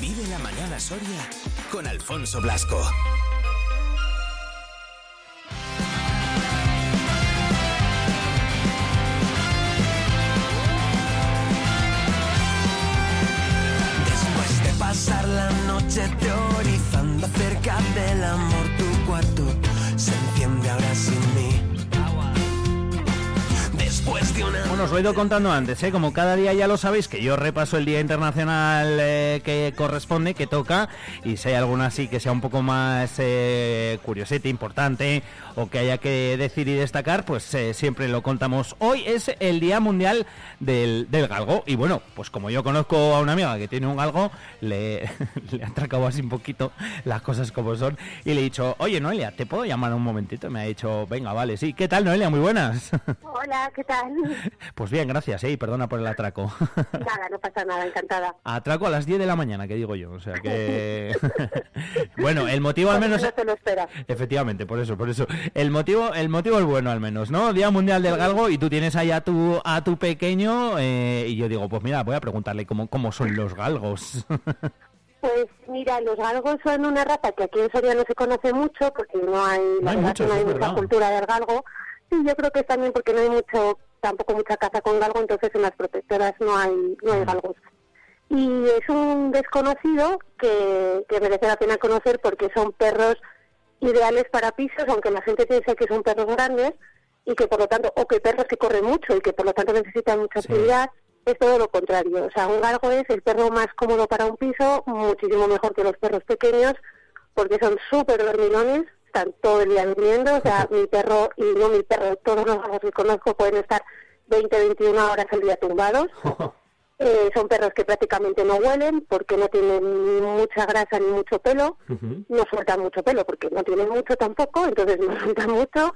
Vive la mañana Soria con Alfonso Blasco. Después de pasar la noche teorizando acerca del Bueno, os lo he ido contando antes, ¿eh? como cada día ya lo sabéis, que yo repaso el Día Internacional eh, que corresponde, que toca, y si hay alguna así que sea un poco más eh, curiosete, importante, o que haya que decir y destacar, pues eh, siempre lo contamos. Hoy es el Día Mundial del, del Galgo, y bueno, pues como yo conozco a una amiga que tiene un galgo, le, le atracado así un poquito las cosas como son, y le he dicho, oye Noelia, ¿te puedo llamar un momentito? Me ha dicho, venga, vale, sí. ¿Qué tal Noelia? Muy buenas. Hola, ¿qué tal? Pues bien, gracias, ¿eh? y perdona por el atraco. Nada, no pasa nada, encantada. Atraco a las 10 de la mañana, que digo yo, o sea que... bueno, el motivo al menos... No te lo espera. Efectivamente, por eso, por eso. El motivo, el motivo es bueno al menos, ¿no? Día Mundial del Galgo y tú tienes ahí a tu, a tu pequeño eh, y yo digo, pues mira, voy a preguntarle cómo, cómo son los galgos. Pues mira, los galgos son una raza que aquí en Soria no se conoce mucho porque no hay, No hay no hay mucha cultura del galgo. Y yo creo que es también porque no hay mucho, tampoco mucha caza con galgo, entonces en las protectoras no hay, no hay galgos. Y es un desconocido que, que merece la pena conocer porque son perros ideales para pisos, aunque la gente piensa que son perros grandes y que por lo tanto, o que perros que corren mucho y que por lo tanto necesitan mucha Sí. actividad, es todo lo contrario. O sea, un galgo es el perro más cómodo para un piso, muchísimo mejor que los perros pequeños, porque son súper dormilones, están todo el día durmiendo. O sea, mi perro, y no mi perro, todos los galgos que conozco pueden estar 20, 21 horas al día tumbados. Eh, son perros que prácticamente no huelen porque no tienen ni mucha grasa ni mucho pelo, no sueltan mucho pelo porque no tienen mucho tampoco, entonces no sueltan mucho,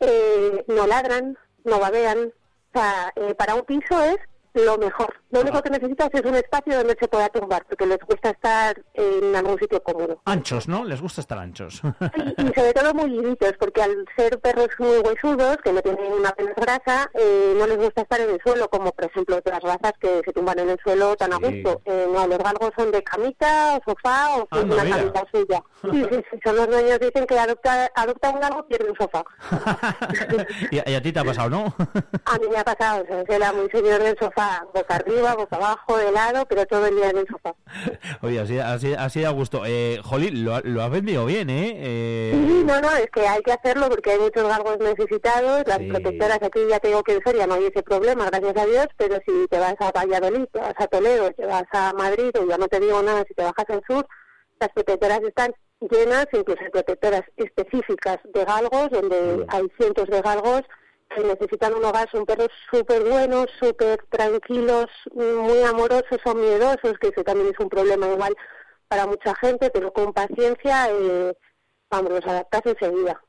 eh, no ladran, no babean. O sea, eh, para un piso es lo mejor. Lo único que necesitas es un espacio donde se pueda tumbar, porque les gusta estar en algún sitio cómodo. anchos, ¿no? Les gusta estar anchos. Y, y sobre todo muy livitos, porque al ser perros muy huesudos, que no tienen una apenas grasa, eh, no les gusta estar en el suelo, como por ejemplo otras razas que se tumban en el suelo tan a Sí. gusto. Eh, no, los galgos son de camita, o sofá, o Anda, una mira. camita suya. Sí, sí, sí, son los dueños dicen que adopta, adopta un galgo pierde un sofá. y, y a ti te ha pasado, ¿no? A mí me ha pasado, o sea, era muy señor del sofá, boca arriba, boca abajo, de lado, pero todo el día en el sofá. Oye, así, así, así da gusto. Eh, Jolín, lo, lo has vendido bien, ¿eh? Eh, Sí, no, no, es que hay que hacerlo porque hay muchos galgos necesitados. Las Sí. protectoras aquí ya te digo que en Soria no hay ese problema, gracias a Dios, pero si te vas a Valladolid, te vas a Toledo, te vas a Madrid, o ya no te digo nada, si te bajas al sur, las protectoras están llenas, incluso hay protectoras específicas de galgos, donde hay cientos de galgos necesitan un hogar, son perros súper buenos, súper tranquilos, muy amorosos, son miedosos, que eso también es un problema igual para mucha gente, pero con paciencia, eh, vamos, los adaptas enseguida.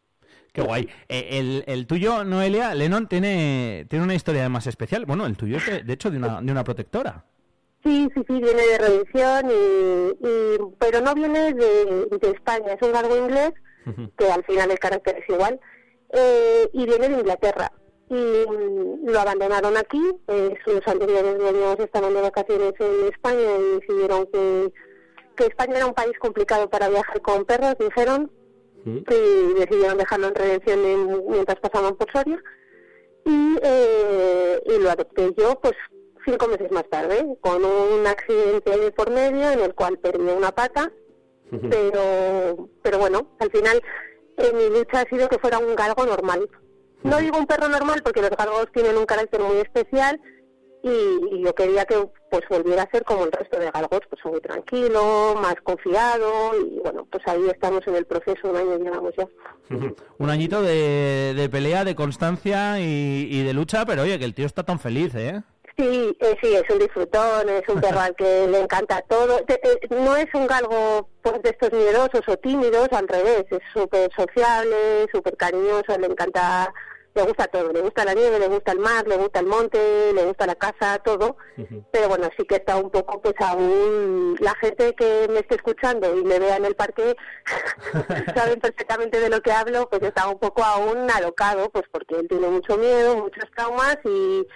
Qué guay. Eh, el, el tuyo, Noelia, Lennon, tiene, tiene una historia más especial. Bueno, el tuyo es, de, de hecho, de una, de una protectora. Sí, sí, sí, viene de revisión, y, y- pero no viene de, de España, es un galgo inglés, que al final el carácter es igual, eh, y viene de Inglaterra. Y mm, lo abandonaron aquí, eh, sus anteriores dueños estaban de vacaciones en España y decidieron que, que España era un país complicado para viajar con perros, dijeron, y decidieron dejarlo en redención en- mientras pasaban por Soria. Y, eh, y lo adopté yo, pues cinco meses más tarde, con un accidente por medio en el cual perdí una pata, pero, pero bueno, al final eh, mi lucha ha sido que fuera un galgo normal. No digo un perro normal porque los galgos tienen un carácter muy especial y, y yo quería que pues volviera a ser como el resto de galgos, pues muy tranquilo, más confiado y bueno, pues ahí estamos en el proceso, un año llevamos ya. Un añito de, de pelea, de constancia y, y de lucha, pero oye, que el tío está tan feliz, ¿eh? Sí, eh, sí, es un disfrutón, es un perro al que le encanta todo. Eh, no es un galgo pues, de estos miedosos o tímidos, al revés, es súper sociable, súper cariñoso, le encanta, le gusta todo, le gusta la nieve, le gusta el mar, le gusta el monte, le gusta la casa, todo. Pero bueno, sí que está un poco, pues aún, la gente que me esté escuchando y me vea en el parque, saben perfectamente de lo que hablo, pues está un poco aún alocado, pues porque él tiene mucho miedo, muchos traumas y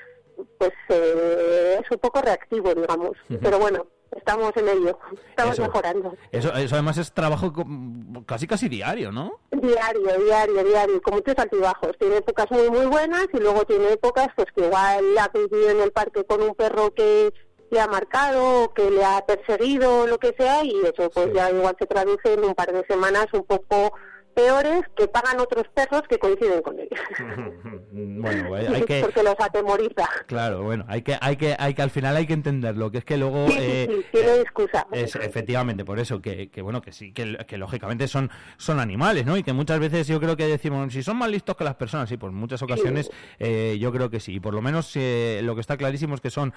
pues eh, es un poco reactivo, digamos. Pero bueno, estamos en ello, estamos mejorando. Eso, eso además es trabajo casi casi diario, ¿no? Diario, diario, diario, como muchos altibajos. Tiene épocas muy muy buenas y luego tiene épocas pues que igual ha coincidido en el parque con un perro que le ha marcado, que le ha perseguido, lo que sea, y eso pues ya igual se traduce en un par de semanas un poco peores que pagan otros perros que coinciden con ellos. bueno, hay que porque los atemoriza. Claro, bueno, hay que hay que hay que al final hay que entenderlo, que es que luego eh, tiene eh, excusa. Es, efectivamente, por eso que, que bueno, que sí, que, que, lógicamente son son animales, ¿no? Y que muchas veces yo creo que decimos si son más listos que las personas, sí, por muchas ocasiones eh, yo creo que sí, por lo menos lo que está clarísimo es que son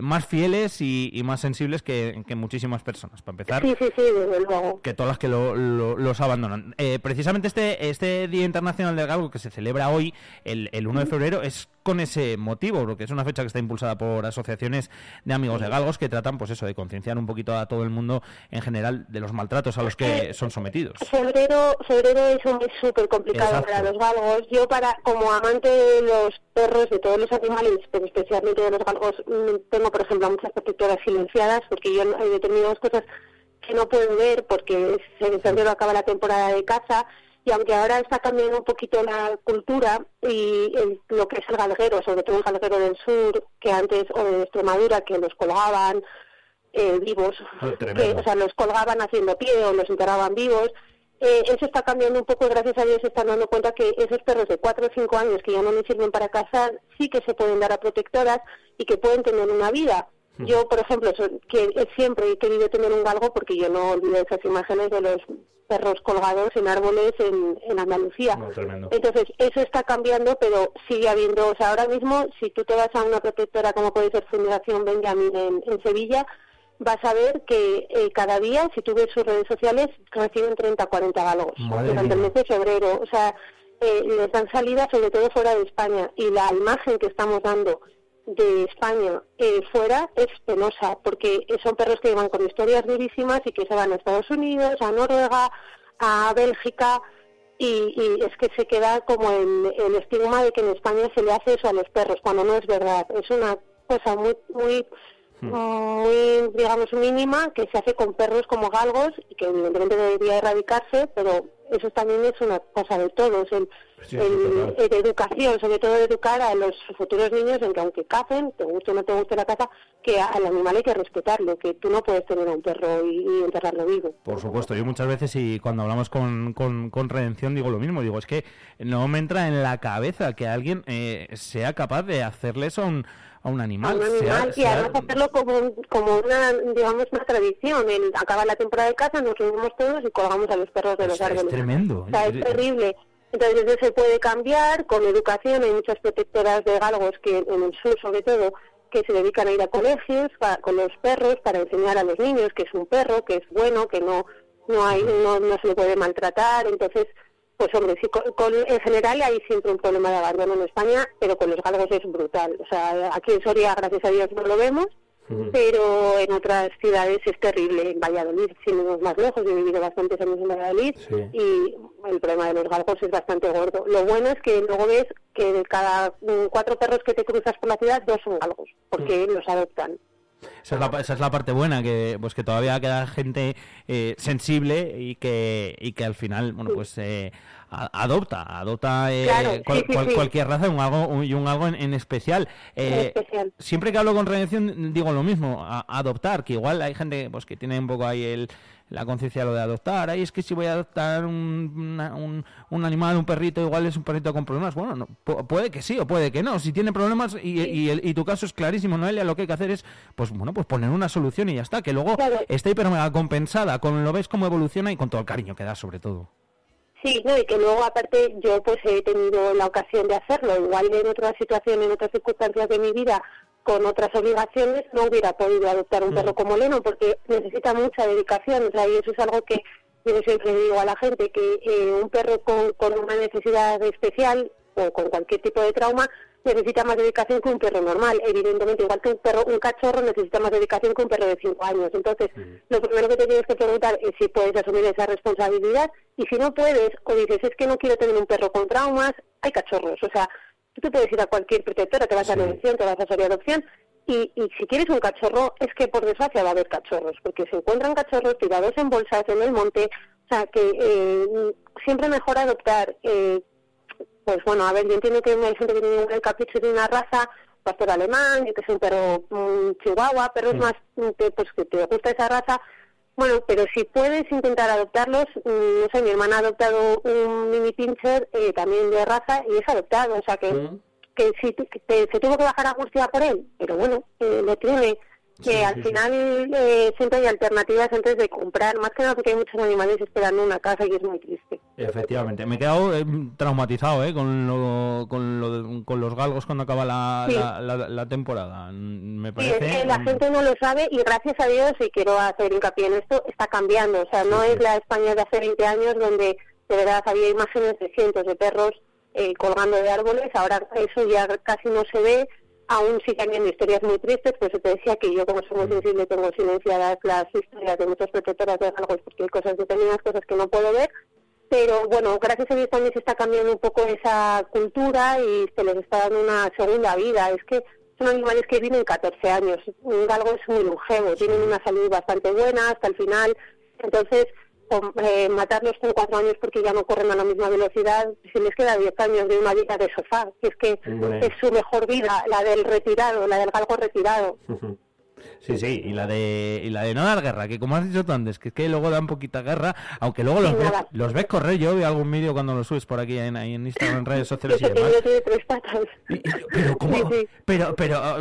más fieles y, más sensibles que, muchísimas personas, para empezar. Sí, sí, sí, desde luego. Que todas las que lo, los abandonan. Eh, precisamente este, este Día Internacional del Galgo que se celebra hoy, el, el 1 de febrero, es con ese motivo, porque es una fecha que está impulsada por asociaciones de amigos de galgos que tratan, pues eso, de concienciar un poquito a todo el mundo en general de los maltratos a los que son sometidos. Febrero, febrero es un mes súper complicado para los galgos. Yo, para como amante de los perros, de todos los animales, pero especialmente de los galgos, mm, tengo, por ejemplo, muchas protectoras silenciadas, porque yo hay determinadas cosas que no puedo ver porque se en febrero acaba la temporada de caza y aunque ahora está cambiando un poquito la cultura y lo que es el galguero, sobre todo el galguero del sur, que antes, o de Extremadura, que los colgaban eh, vivos, ah, o sea, los colgaban haciendo pie o los enterraban vivos, eh, eso está cambiando un poco, gracias a Dios se están dando cuenta que esos perros de 4 o 5 años que ya no les sirven para cazar, sí que se pueden dar a protectoras y que pueden tener una vida. Yo, por ejemplo, que siempre he querido tener un galgo porque yo no olvido esas imágenes de los perros colgados en árboles en, en Andalucía. Entonces, eso está cambiando, pero sigue habiendo, o sea, ahora mismo, si tú te vas a una protectora como puede ser Fundación Benjamin en, Sevilla, vas a ver que eh, cada día, si tú ves sus redes sociales, reciben 30 40 galgos durante el mes de febrero. O sea, eh, les dan salida sobre todo fuera de España y la imagen que estamos dando de España eh, fuera es penosa, porque son perros que van con historias durísimas y que se van a Estados Unidos, a Noruega, a Bélgica, y, es que se queda como el, el, estigma de que en España se le hace eso a los perros, cuando no es verdad. Es una cosa muy, muy. Muy, digamos, mínima que se hace con perros como galgos y que evidentemente debería erradicarse, pero eso también es una cosa de todos, el, de educación, sobre todo de educar a los futuros niños en que aunque cacen, te guste o no te guste la caza, que al animal hay que respetarlo, que tú no puedes tener a un perro y, enterrarlo vivo. Por supuesto, yo muchas veces y cuando hablamos con, con, Redención digo lo mismo, digo, es que no me entra en la cabeza que alguien eh, sea capaz de hacerle eso a un a un animal. y además hacerlo como, como una, digamos, una tradición. El, acaba la temporada de caza, nos reunimos todos y colgamos a los perros de los árboles. Es tremendo. O sea, es terrible. Entonces eso se puede cambiar con educación. Hay muchas protectoras de galgos que en el sur, sobre todo, que se dedican a ir a colegios con los perros para enseñar a los niños que es un perro, que es bueno, que no no hay no, no se le puede maltratar. Entonces pues hombre, sí, con, en general hay siempre un problema de abandono en España, pero con los galgos es brutal. O sea, aquí en Soria, gracias a Dios, no lo vemos, pero en otras ciudades es terrible. En Valladolid, sin irnos más lejos, he vivido bastantes años en Valladolid y el problema de los galgos es bastante gordo. Lo bueno es que luego ves que de cada cuatro perros que te cruzas por la ciudad, dos son galgos, porque los adoptan. Esa es, la, esa es la parte buena, que pues que todavía queda gente eh, sensible y que, y que al final, bueno, pues eh, adopta, adopta eh, cualquier raza un algo, y un algo en, especial. especial. Siempre que hablo con Redención digo lo mismo, adoptar, que igual hay gente pues que tiene un poco ahí el la conciencia de lo de adoptar. Ahí es que si voy a adoptar un, un, un, animal, un perrito, igual es un perrito con problemas. Bueno, no, puede que sí o puede que no. Si tiene problemas y, y, y, tu caso es clarísimo, Noelia, lo que hay que hacer es, pues bueno, pues poner una solución y ya está. Que luego esté hiper mega compensada, con lo ves cómo evoluciona y con todo el cariño que da sobre todo. Sí, no, y que luego aparte yo pues he tenido la ocasión de hacerlo, igual en otra situación, en otras circunstancias de mi vida, con otras obligaciones no hubiera podido adoptar un perro como Leno porque necesita mucha dedicación, o sea, y eso es algo que yo siempre digo a la gente, que eh, un perro con, con una necesidad especial o con cualquier tipo de trauma necesita más dedicación que un perro normal. Evidentemente, igual que un perro, un cachorro necesita más dedicación que un perro de 5 años. Entonces, lo primero que te tienes que preguntar es si puedes asumir esa responsabilidad y si no puedes o dices es que no quiero tener un perro con traumas, hay cachorros. O sea, tú te puedes ir a cualquier protectora, te vas a la adopción, te vas a hacer adopción Y, y si quieres un cachorro, es que por desgracia va a haber cachorros, porque se encuentran cachorros tirados en bolsas en el monte, o sea que eh, siempre mejor adoptar, eh, pues bueno, a ver, yo entiendo que hay gente que tiene el capricho de una raza, pastor alemán, que es un perro chihuahua, pero es más que, pues, que te gusta esa raza, bueno, pero si puedes intentar adoptarlos, mm, no sé, mi hermana ha adoptado un mini pincher eh, también de raza y es adoptado, o sea que, que si que se tuvo que bajar a Murcia por él, pero bueno, eh, lo tiene que al final eh, siempre hay alternativas antes de comprar, más que nada porque hay muchos animales esperando una casa y es muy triste. Efectivamente, me he quedado eh, traumatizado eh, con, lo, con, con los galgos cuando acaba la, la, temporada. Me parece... la gente no lo sabe y gracias a Dios, y quiero hacer hincapié en esto, está cambiando. O sea, no es la España de hace 20 años donde de verdad había imágenes de cientos de perros eh, colgando de árboles, ahora eso ya casi no se ve aún sí también historias muy tristes, pues te decía que yo como soy muy mm. sensible tengo silenciadas las historias de muchas protectoras de galgos porque hay cosas determinadas, cosas que no puedo ver, pero bueno, gracias a Dios también se está cambiando un poco esa cultura y se les está dando una segunda vida, es que son animales que viven 14 años, un galgo es muy longevo, tienen una salud bastante buena hasta el final, entonces eh, matarlos con cuatro años porque ya no corren a la misma velocidad, si les queda diez años de una vida de sofá, es que es su mejor vida, la del retirado, la del galgo retirado. Sí, sí, y la de y la de no dar guerra, que como has dicho tú antes, que es que luego dan poquita guerra, aunque luego los, ves, los ves correr, yo veo algún vídeo cuando los subes por aquí en, en Instagram, en redes sociales y demás. pero, ¿cómo, pero, pero,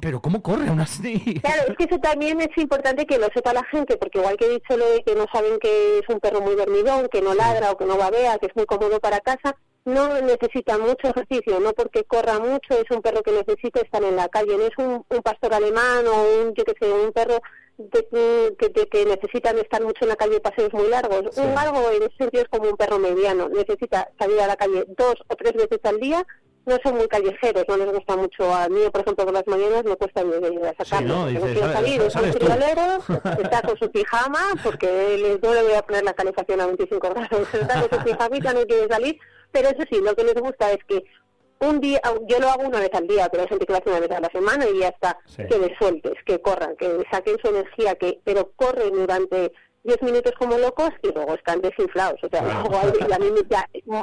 pero, ¿cómo corre aún así? Claro, es que eso también es importante que lo sepa la gente, porque igual que he dicho lo de que no saben que es un perro muy dormidón, que no ladra o que no babea, que es muy cómodo para casa, no necesita mucho ejercicio, no porque corra mucho, es un perro que necesita estar en la calle, no es un, pastor alemán o un, yo que sé, un perro que, que, que, necesitan estar mucho en la calle paseos muy largos. Un algo en ese sentido es como un perro mediano, necesita salir a la calle dos o tres veces al día no son muy callejeros, no les gusta mucho. A mí, por ejemplo, por las mañanas me cuesta ir a sacarlo. no, quiero salir, es un friolero, está con su pijama, porque no le voy a poner la calefacción a 25 grados, está con su pijamita, no quiere salir, pero eso sí, lo que les gusta es que un día, yo lo hago una vez al día, pero hay gente que lo hace una vez a la semana y ya está, que les sueltes, que corran, que saquen su energía, que pero corren durante 10 minutos como locos y luego están desinflados. O sea,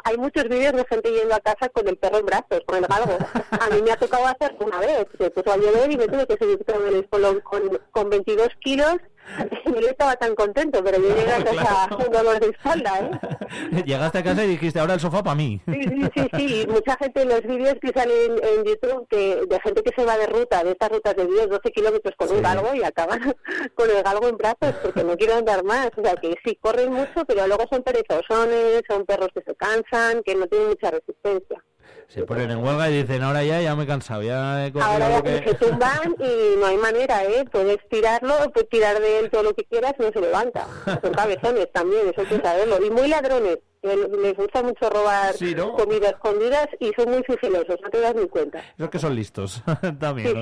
hay, muchos vídeos de gente yendo a casa con el perro en brazos, con el galgo. A mí me ha tocado hacer una vez, se puso a llover y me tuve que seguir con el espolón con, con 22 kilos Yo estaba tan contento, pero yo llegué a casa con dolor de espalda, ¿eh? Llegaste a casa y dijiste, ahora el sofá para mí. Sí, sí, sí, sí. Mucha gente en los vídeos que salen en YouTube que, de gente que se va de ruta, de estas rutas de 10, 12 kilómetros con un galgo y acaban con el galgo en brazos porque no quieren andar más. O sea, que sí, corren mucho, pero luego son perezosones, son perros que se cansan, que no tienen mucha resistencia se ponen en huelga y dicen, ahora ya, ya me he cansado, ya he Ahora ya que... se tumban y no hay manera, ¿eh? Puedes tirarlo, puedes tirar de él todo lo que quieras no se levanta. Son cabezones también, eso hay que saberlo. Y muy ladrones, les gusta mucho robar comidas escondidas y son muy sigilosos, no te das ni cuenta. Esos que son listos también.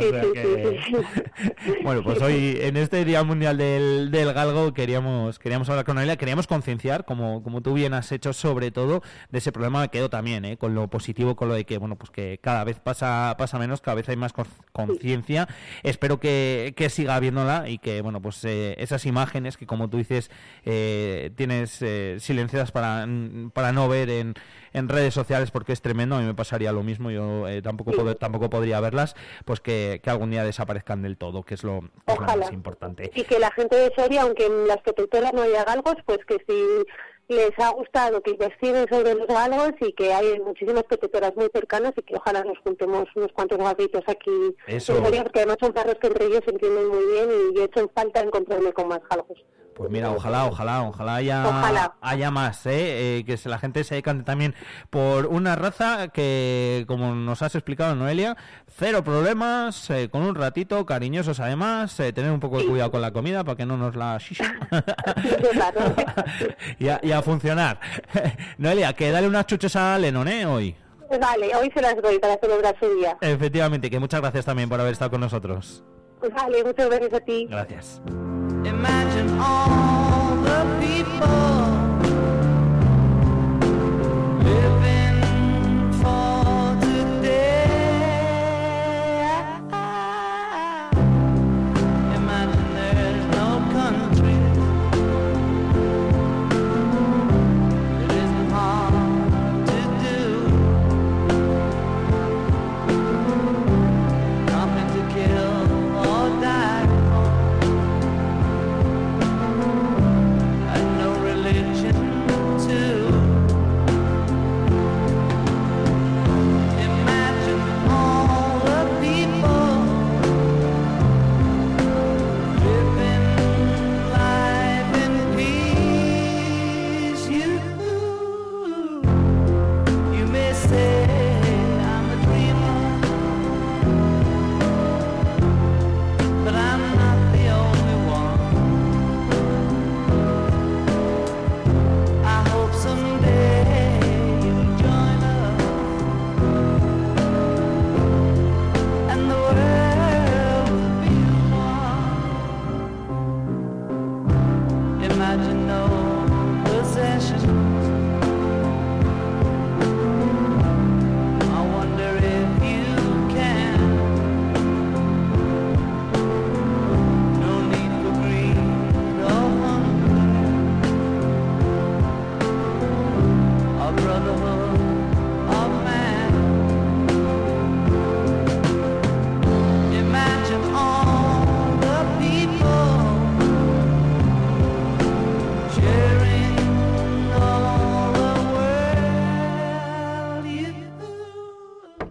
bueno, pues hoy en este Día Mundial del, del Galgo queríamos queríamos hablar con ella, queríamos concienciar, como, como tú bien has hecho, sobre todo de ese problema. Me quedo también ¿eh? con lo positivo, con lo de que bueno pues que cada vez pasa pasa menos, cada vez hay más conciencia. Espero que, que, siga habiéndola y que bueno pues eh, esas imágenes que como tú dices eh, tienes silenciadas para para no ver en, en redes sociales porque es tremendo, a mí me pasaría lo mismo, yo eh, tampoco, tampoco podría verlas, pues que, algún día desaparezcan del todo, que es lo, más importante. Y que la gente de Soria, aunque en las protectoras no haya galgos, pues que si les ha gustado que investiguen sobre los galgos y que hay muchísimas protectoras muy cercanas y que ojalá nos juntemos unos cuantos guapitos aquí Eso. en Soria, porque además son perros que entre ellos se entienden muy bien y yo he hecho en falta encontrarme con más galgos. Pues mira, ojalá, ojalá, ojalá haya, haya más, ¿eh? ¿eh? que la gente se decante también por una raza que, como nos has explicado, Noelia, cero problemas, eh, con un ratito, cariñosos además, eh, tener un poco de cuidado con la comida para que no nos la y, a, y, a, funcionar. Noelia, que dale unas chuches a Lennon, ¿eh? Hoy. Vale, hoy se las doy para celebrar su día. Efectivamente, que muchas gracias también por haber estado con nosotros. Vale, muchas gracias a ti. Gracias. All the people. Living